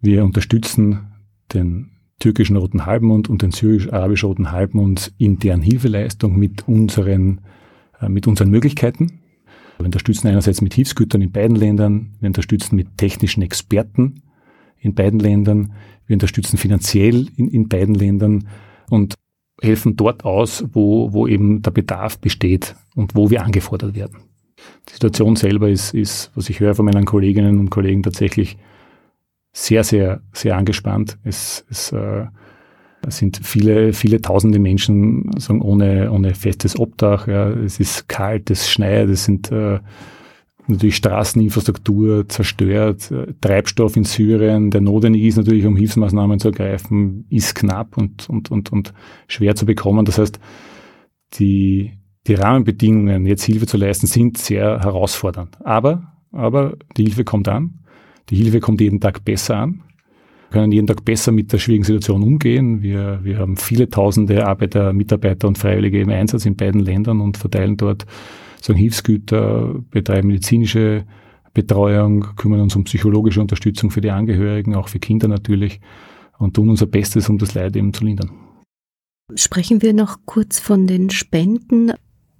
Wir unterstützen den türkischen Roten Halbmond und den syrisch-arabischen Roten Halbmond in deren Hilfeleistung mit unseren, äh, mit unseren Möglichkeiten. Wir unterstützen einerseits mit Hilfsgütern in beiden Ländern, wir unterstützen mit technischen Experten in beiden Ländern, wir unterstützen finanziell in, in beiden Ländern und helfen dort aus, wo, wo eben der Bedarf besteht und wo wir angefordert werden. Die Situation selber ist, ist, was ich höre von meinen Kolleginnen und Kollegen, tatsächlich sehr, sehr, sehr angespannt. Es, es äh, sind viele, viele tausende Menschen sagen, ohne, ohne festes Obdach. Ja. Es ist kalt, es schneit, es sind äh, natürlich Straßeninfrastruktur zerstört, Treibstoff in Syrien, der notwendig ist natürlich, um Hilfsmaßnahmen zu ergreifen, ist knapp und, und, und, und schwer zu bekommen. Das heißt, die, die Rahmenbedingungen, jetzt Hilfe zu leisten, sind sehr herausfordernd. Aber, aber die Hilfe kommt an. Die Hilfe kommt jeden Tag besser an. Wir können jeden Tag besser mit der schwierigen Situation umgehen. Wir, wir haben viele tausende Arbeiter, Mitarbeiter und Freiwillige im Einsatz in beiden Ländern und verteilen dort sagen Hilfsgüter, betreiben medizinische Betreuung, kümmern uns um psychologische Unterstützung für die Angehörigen, auch für Kinder natürlich und tun unser Bestes, um das Leid eben zu lindern. Sprechen wir noch kurz von den Spenden.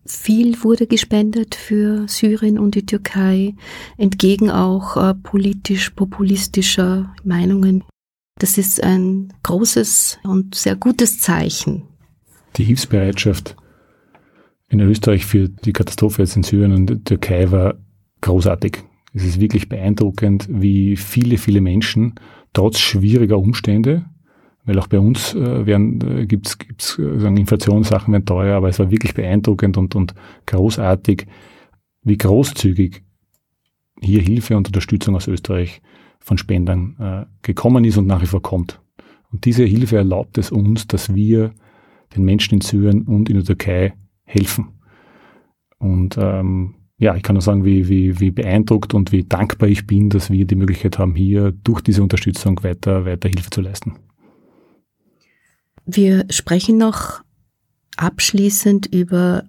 Viel wurde gespendet für Syrien und die Türkei, entgegen auch äh, politisch-populistischer Meinungen. Das ist ein großes und sehr gutes Zeichen. Die Hilfsbereitschaft in Österreich für die Katastrophe jetzt in Syrien und der Türkei war großartig. Es ist wirklich beeindruckend, wie viele, viele Menschen trotz schwieriger Umstände, weil auch bei uns äh, werden, äh, gibt's, gibt's äh, sagen Inflationssachen werden teuer, aber es war wirklich beeindruckend und, und großartig, wie großzügig hier Hilfe und Unterstützung aus Österreich von Spendern äh, gekommen ist und nach wie vor kommt. Und diese Hilfe erlaubt es uns, dass wir den Menschen in Syrien und in der Türkei helfen. Und ähm, ja, ich kann nur sagen, wie, wie, wie beeindruckt und wie dankbar ich bin, dass wir die Möglichkeit haben, hier durch diese Unterstützung weiter, weiter Hilfe zu leisten. Wir sprechen noch abschließend über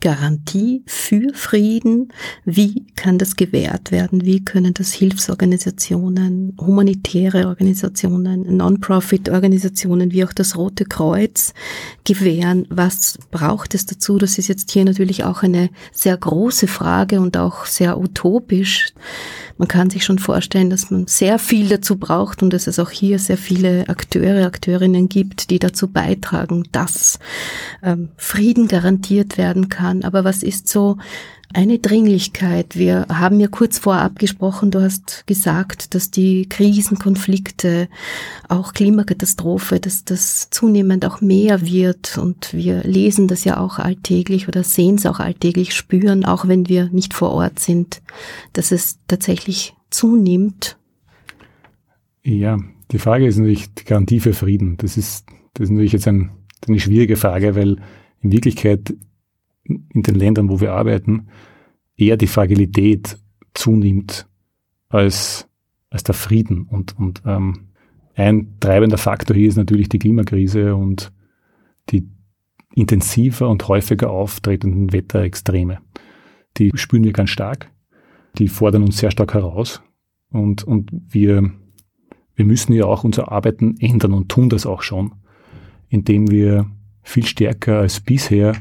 Garantie für Frieden? Wie kann das gewährt werden? Wie können das Hilfsorganisationen, humanitäre Organisationen, Non-Profit-Organisationen wie auch das Rote Kreuz gewähren? Was braucht es dazu? Das ist jetzt hier natürlich auch eine sehr große Frage und auch sehr utopisch. Man kann sich schon vorstellen, dass man sehr viel dazu braucht und dass es auch hier sehr viele Akteure, Akteurinnen gibt, die dazu beitragen, dass ähm, Frieden garantiert werden kann. Aber was ist so eine Dringlichkeit? Wir haben ja kurz vorab gesprochen, du hast gesagt, dass die Krisen, Konflikte, auch Klimakatastrophe, dass das zunehmend auch mehr wird und wir lesen das ja auch alltäglich oder sehen es auch alltäglich, spüren, auch wenn wir nicht vor Ort sind, dass es tatsächlich zunimmt. Ja, die Frage ist natürlich die Garantie für Frieden. Das ist, das ist natürlich jetzt ein, eine schwierige Frage, weil in Wirklichkeit in den Ländern, wo wir arbeiten, eher die Fragilität zunimmt als, als der Frieden. Und, und ähm, ein treibender Faktor hier ist natürlich die Klimakrise und die intensiver und häufiger auftretenden Wetterextreme. Die spüren wir ganz stark. Die fordern uns sehr stark heraus. Und, und wir, wir müssen ja auch unser Arbeiten ändern und tun das auch schon, indem wir viel stärker als bisher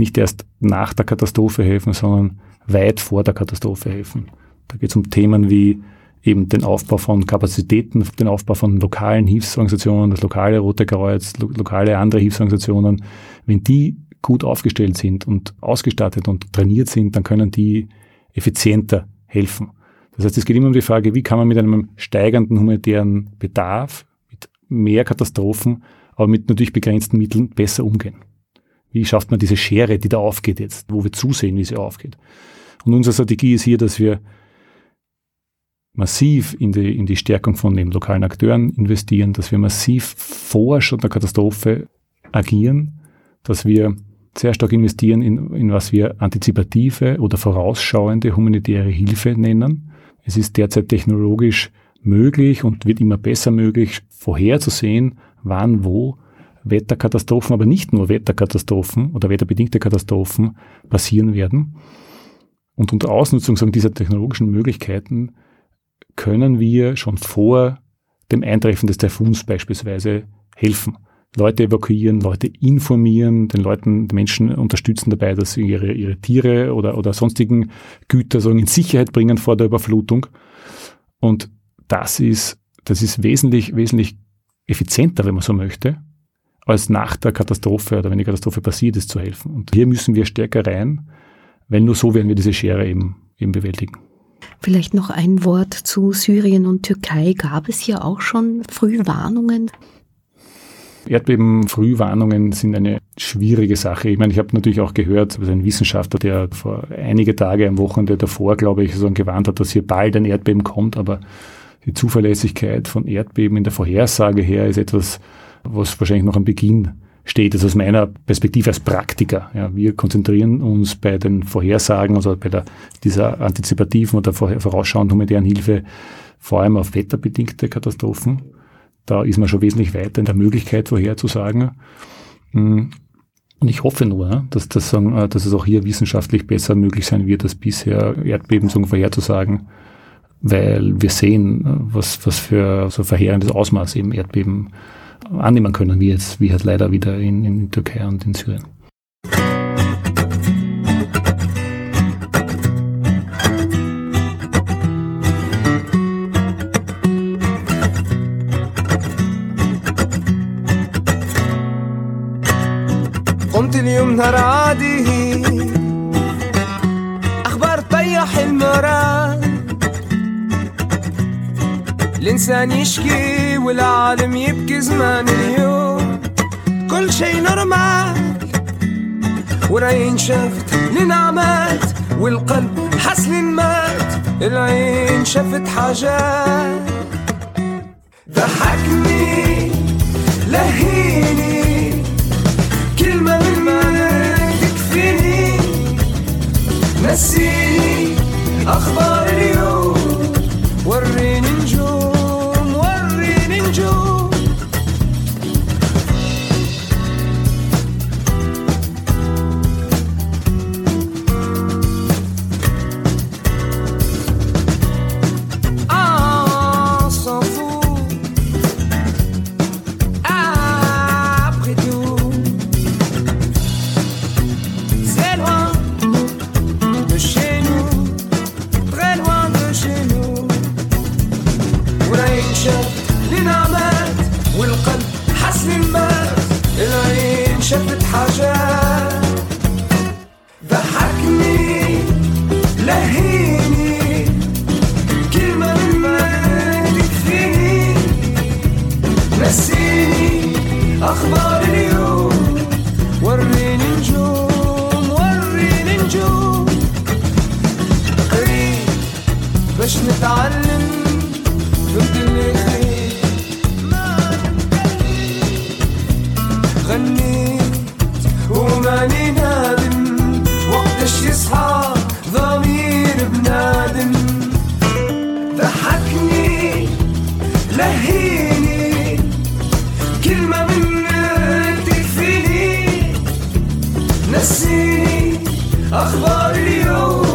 nicht erst nach der Katastrophe helfen, sondern weit vor der Katastrophe helfen. Da geht es um Themen wie eben den Aufbau von Kapazitäten, den Aufbau von lokalen Hilfsorganisationen, das lokale Rote Kreuz, lo lokale andere Hilfsorganisationen. Wenn die gut aufgestellt sind und ausgestattet und trainiert sind, dann können die effizienter helfen. Das heißt, es geht immer um die Frage, wie kann man mit einem steigenden humanitären Bedarf, mit mehr Katastrophen, aber mit natürlich begrenzten Mitteln besser umgehen. Wie schafft man diese Schere, die da aufgeht jetzt, wo wir zusehen, wie sie aufgeht? Und unsere Strategie ist hier, dass wir massiv in die, in die Stärkung von den lokalen Akteuren investieren, dass wir massiv vor schon der Katastrophe agieren, dass wir sehr stark investieren in, in was wir antizipative oder vorausschauende humanitäre Hilfe nennen. Es ist derzeit technologisch möglich und wird immer besser möglich, vorherzusehen, wann, wo Wetterkatastrophen, aber nicht nur Wetterkatastrophen oder wetterbedingte Katastrophen passieren werden. Und unter Ausnutzung sagen, dieser technologischen Möglichkeiten können wir schon vor dem Eintreffen des Taifuns beispielsweise helfen. Leute evakuieren, Leute informieren, den Leuten, den Menschen unterstützen dabei, dass sie ihre, ihre Tiere oder, oder sonstigen Güter so in Sicherheit bringen vor der Überflutung. Und das ist, das ist wesentlich, wesentlich effizienter, wenn man so möchte, als nach der Katastrophe oder wenn die Katastrophe passiert ist, zu helfen. Und hier müssen wir stärker rein, wenn nur so werden wir diese Schere eben, eben bewältigen. Vielleicht noch ein Wort zu Syrien und Türkei. Gab es hier auch schon Frühwarnungen? Erdbeben-Frühwarnungen sind eine schwierige Sache. Ich meine, ich habe natürlich auch gehört, also ein Wissenschaftler, der vor einige Tage am Wochenende davor, glaube ich, so gewarnt hat, dass hier bald ein Erdbeben kommt, aber die Zuverlässigkeit von Erdbeben in der Vorhersage her ist etwas, was wahrscheinlich noch am Beginn steht. Also aus meiner Perspektive als Praktiker. Ja, wir konzentrieren uns bei den Vorhersagen, also bei der, dieser antizipativen oder vorausschauenden humanitären Hilfe vor allem auf wetterbedingte Katastrophen. Da ist man schon wesentlich weiter in der Möglichkeit vorherzusagen. Hm. Und ich hoffe nur, dass, das, äh, dass es auch hier wissenschaftlich besser möglich sein wird, als bisher Erdbeben vorherzusagen, weil wir sehen, was, was für so verheerendes Ausmaß eben Erdbeben annehmen können, wie jetzt, wie halt leider wieder in, in Türkei und in Syrien. قمت اليوم نهار عادي اخبار طيح المراد الإنسان يشكي والعالم يبكي زمان اليوم. كل شي نورمال والعين شافت لنعمات والقلب حس مات العين شافت حاجات. ضحكني لهيني كلمة من ما تكفيني. نسيني أخبار اليوم. Hollywood.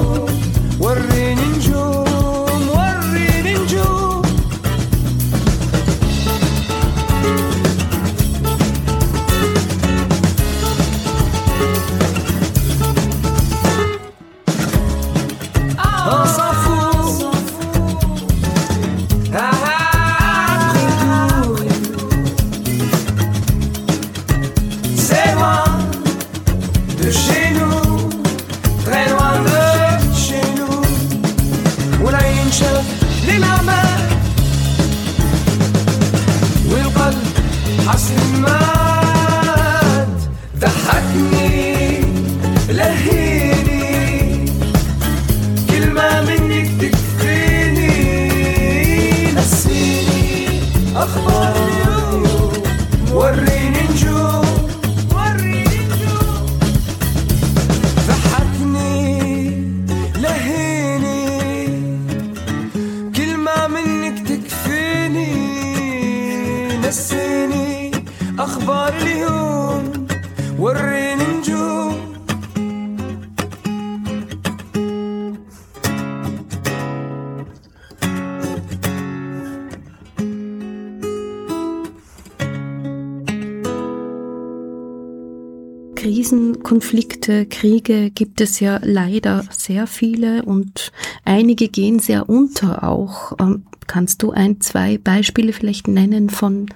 Konflikte, Kriege gibt es ja leider sehr viele und einige gehen sehr unter auch. Ähm, Kannst du ein, zwei Beispiele vielleicht nennen von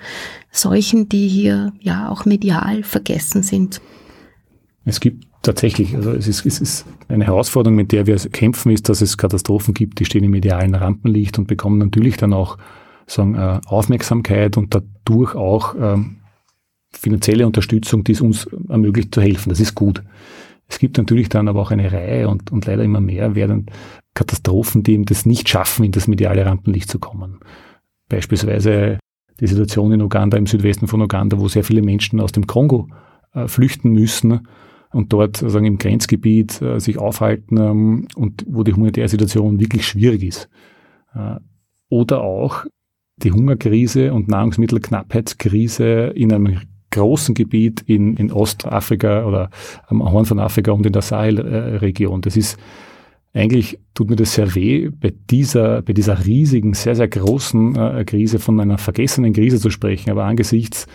solchen, die hier ja auch medial vergessen sind? Es gibt tatsächlich, also es ist, es ist eine Herausforderung, mit der wir kämpfen, ist, dass es Katastrophen gibt, die stehen im medialen Rampenlicht und bekommen natürlich dann auch sagen, äh, Aufmerksamkeit und dadurch auch ähm, finanzielle Unterstützung, die es uns ermöglicht zu helfen. Das ist gut. Es gibt natürlich dann aber auch eine Reihe und, und leider immer mehr werden Katastrophen, die eben das nicht schaffen, in das mediale Rampenlicht zu kommen. Beispielsweise die Situation in Uganda, im Südwesten von Uganda, wo sehr viele Menschen aus dem Kongo äh, flüchten müssen und dort sozusagen im Grenzgebiet äh, sich aufhalten ähm, und wo die humanitäre Situation wirklich schwierig ist. Äh, oder auch die Hungerkrise und Nahrungsmittelknappheitskrise in einem großen Gebiet in, in Ostafrika oder am Horn von Afrika und in der Sahelregion. Das ist eigentlich tut mir das sehr weh, bei dieser, bei dieser riesigen, sehr, sehr großen äh, Krise von einer vergessenen Krise zu sprechen. Aber angesichts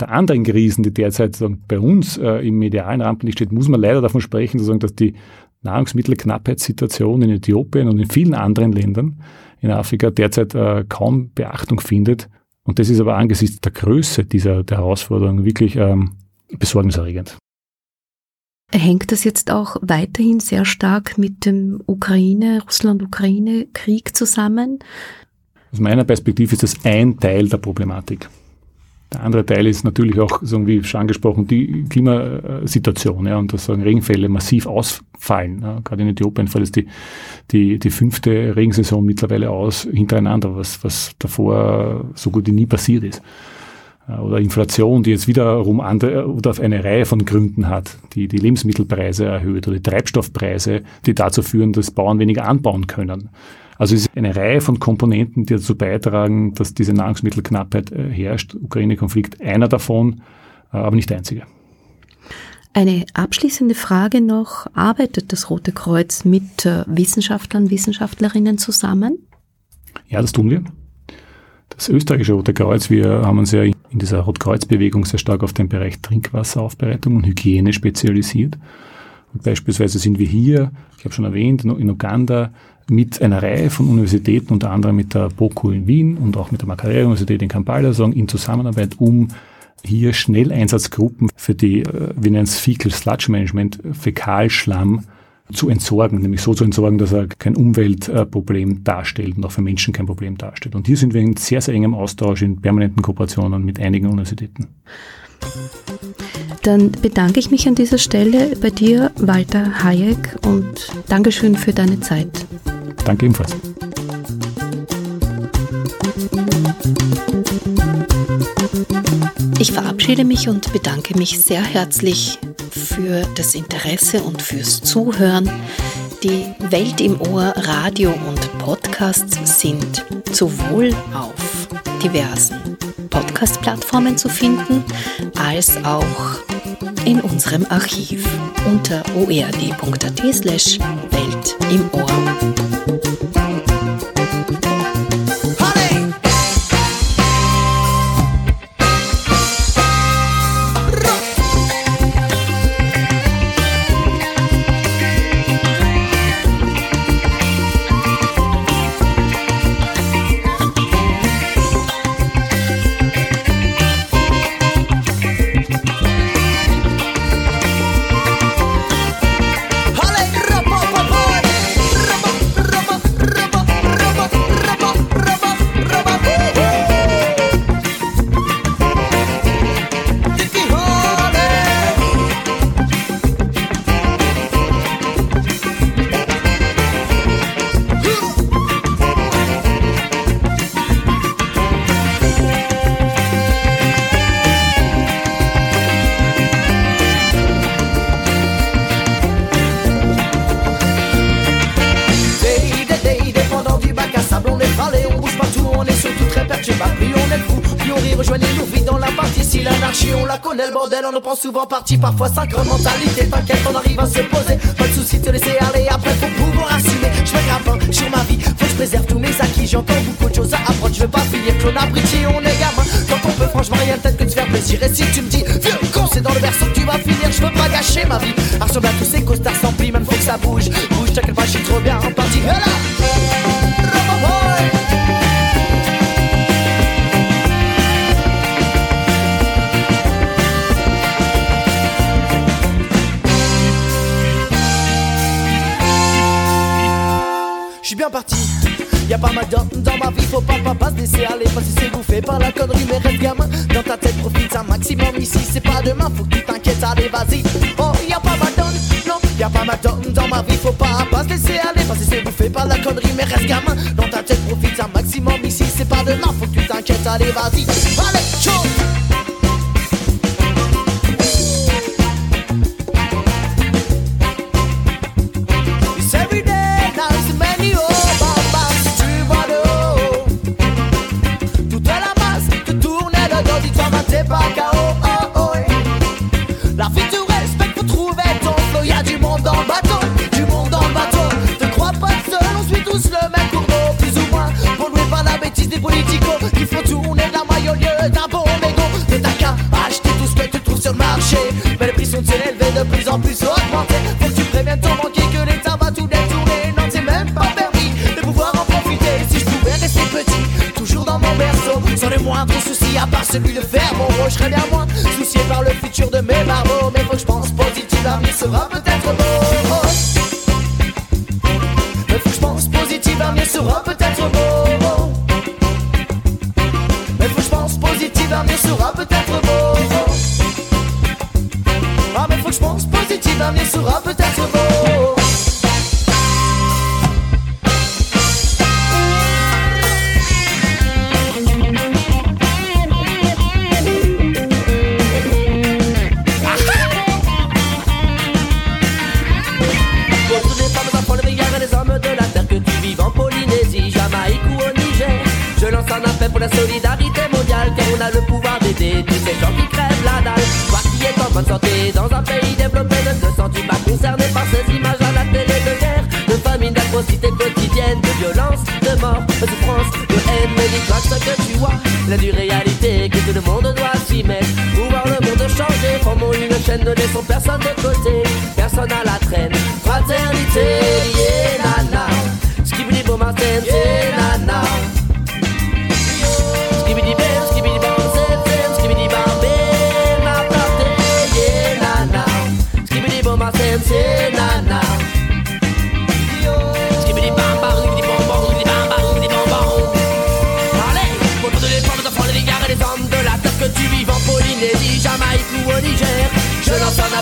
der anderen Krisen, die derzeit bei uns äh, im medialen Rampenlicht steht, muss man leider davon sprechen, zu sagen, dass die Nahrungsmittelknappheitssituation in Äthiopien und in vielen anderen Ländern in Afrika derzeit äh, kaum Beachtung findet und das ist aber angesichts der Größe dieser der Herausforderung wirklich ähm, besorgniserregend. Hängt das jetzt auch weiterhin sehr stark mit dem Ukraine, Russland-Ukraine-Krieg zusammen? Aus meiner Perspektive ist das ein Teil der Problematik. Der andere Teil ist natürlich auch, so wie schon angesprochen, die Klimasituation, ja, und dass sagen Regenfälle massiv ausfallen. Ja. Gerade in Äthiopien fällt es die, die, die fünfte Regensaison mittlerweile aus hintereinander, was, was davor so gut wie nie passiert ist. Oder Inflation, die jetzt wiederum andere oder auf eine Reihe von Gründen hat, die die Lebensmittelpreise erhöht oder die Treibstoffpreise, die dazu führen, dass Bauern weniger anbauen können. Also es ist eine Reihe von Komponenten, die dazu beitragen, dass diese Nahrungsmittelknappheit äh, herrscht. Ukraine-Konflikt einer davon, äh, aber nicht der einzige. Eine abschließende Frage noch. Arbeitet das Rote Kreuz mit äh, Wissenschaftlern, Wissenschaftlerinnen zusammen? Ja, das tun wir. Das österreichische Rote Kreuz, wir haben uns ja in dieser Rotkreuz-Bewegung sehr stark auf den Bereich Trinkwasseraufbereitung und Hygiene spezialisiert. Und beispielsweise sind wir hier, ich habe schon erwähnt, in Uganda mit einer Reihe von Universitäten, unter anderem mit der BOKU in Wien und auch mit der Makerere-Universität in Kampala, in Zusammenarbeit, um hier Schnelleinsatzgruppen für die, äh, wir nennen es Fecal Sludge Management, Fäkalschlamm zu entsorgen, nämlich so zu entsorgen, dass er kein Umweltproblem darstellt und auch für Menschen kein Problem darstellt. Und hier sind wir in sehr, sehr engem Austausch, in permanenten Kooperationen mit einigen Universitäten. Dann bedanke ich mich an dieser Stelle bei dir, Walter Hayek, und Dankeschön für deine Zeit. Danke ebenfalls. Ich verabschiede mich und bedanke mich sehr herzlich für das Interesse und fürs Zuhören. Die Welt im Ohr Radio und Podcasts sind sowohl auf diversen Podcast-Plattformen zu finden, als auch in unserem Archiv unter ord.at slash Welt im Ohr. On nous prend souvent parti. Parfois sacre mentalité T'inquiète on arrive à se poser. Pas de soucis te laisser aller après faut pouvoir assumer. Je me grave sur ma vie Faut que je préserve tous mes acquis. Encore beaucoup de choses à apprendre Je veux pas finir clone abruti. On est gamin Quand on peut franchement rien peut-être que de faire plaisir. Et si tu me dis vieux con c'est dans le berceau que tu vas finir Je veux pas gâcher ma vie. Ressemble à tous ces costards sans Même faut que ça bouge. Bouge t'inquiète pas je suis trop bien en partie Y'a pas mal d'hommes dans ma vie, faut pas, pas, pas se laisser aller. Pas si c'est bouffé par la connerie, mais reste gamin. Dans ta tête, profite un maximum ici, c'est pas demain, faut que tu t'inquiètes, allez, vas-y. Oh, y'a pas mal d'hommes, non, y'a pas mal d'hommes dans ma vie, faut pas, pas se laisser aller. Pas si c'est bouffé par la connerie, mais reste gamin. Dans ta tête, profite un maximum ici, c'est pas demain, faut que tu t'inquiètes, allez, vas-y. Allez, chaud! celui de verbe, on rocherait bien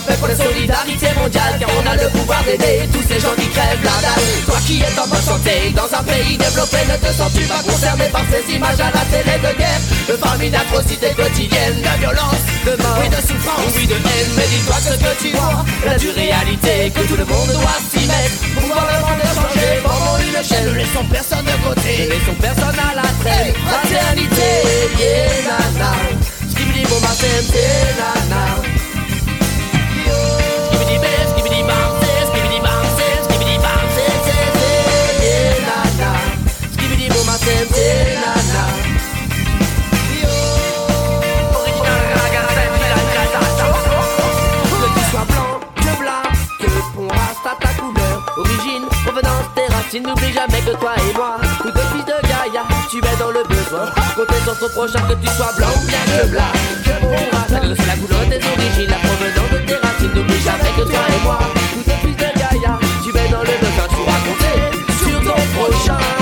lance un appel pour la solidarité mondiale, car on a le pouvoir d'aider tous ces gens qui crèvent la dalle. Toi qui es en bonne santé, dans un pays développé, ne te sens-tu pas concerné par ces images à la télé de guerre, de famine, d'atrocités quotidiennes, de violence, de mort, oui de souffrance, oui de haine. Mais dis-toi ce que tu vois, la dure réalité que tout le monde doit s'y mettre. Pour voir le monde changer, formons une chaîne, ne laissons personne de côté, ne laissons personne à la traîne. Fraternité, yeah, nana. Skibidi bom sem, nana. Si n'oublie jamais que toi et moi, coup de fils de Gaïa, tu es dans le besoin. Côté sur ton prochain, que tu sois blanc ou bien que blanc. Que mon rappelle la couleur des origines, la provenance de tes racines. N'oublie jamais que toi et moi, coup de fils de Gaïa, tu es dans le besoin. Tu raconter sur ton prochain.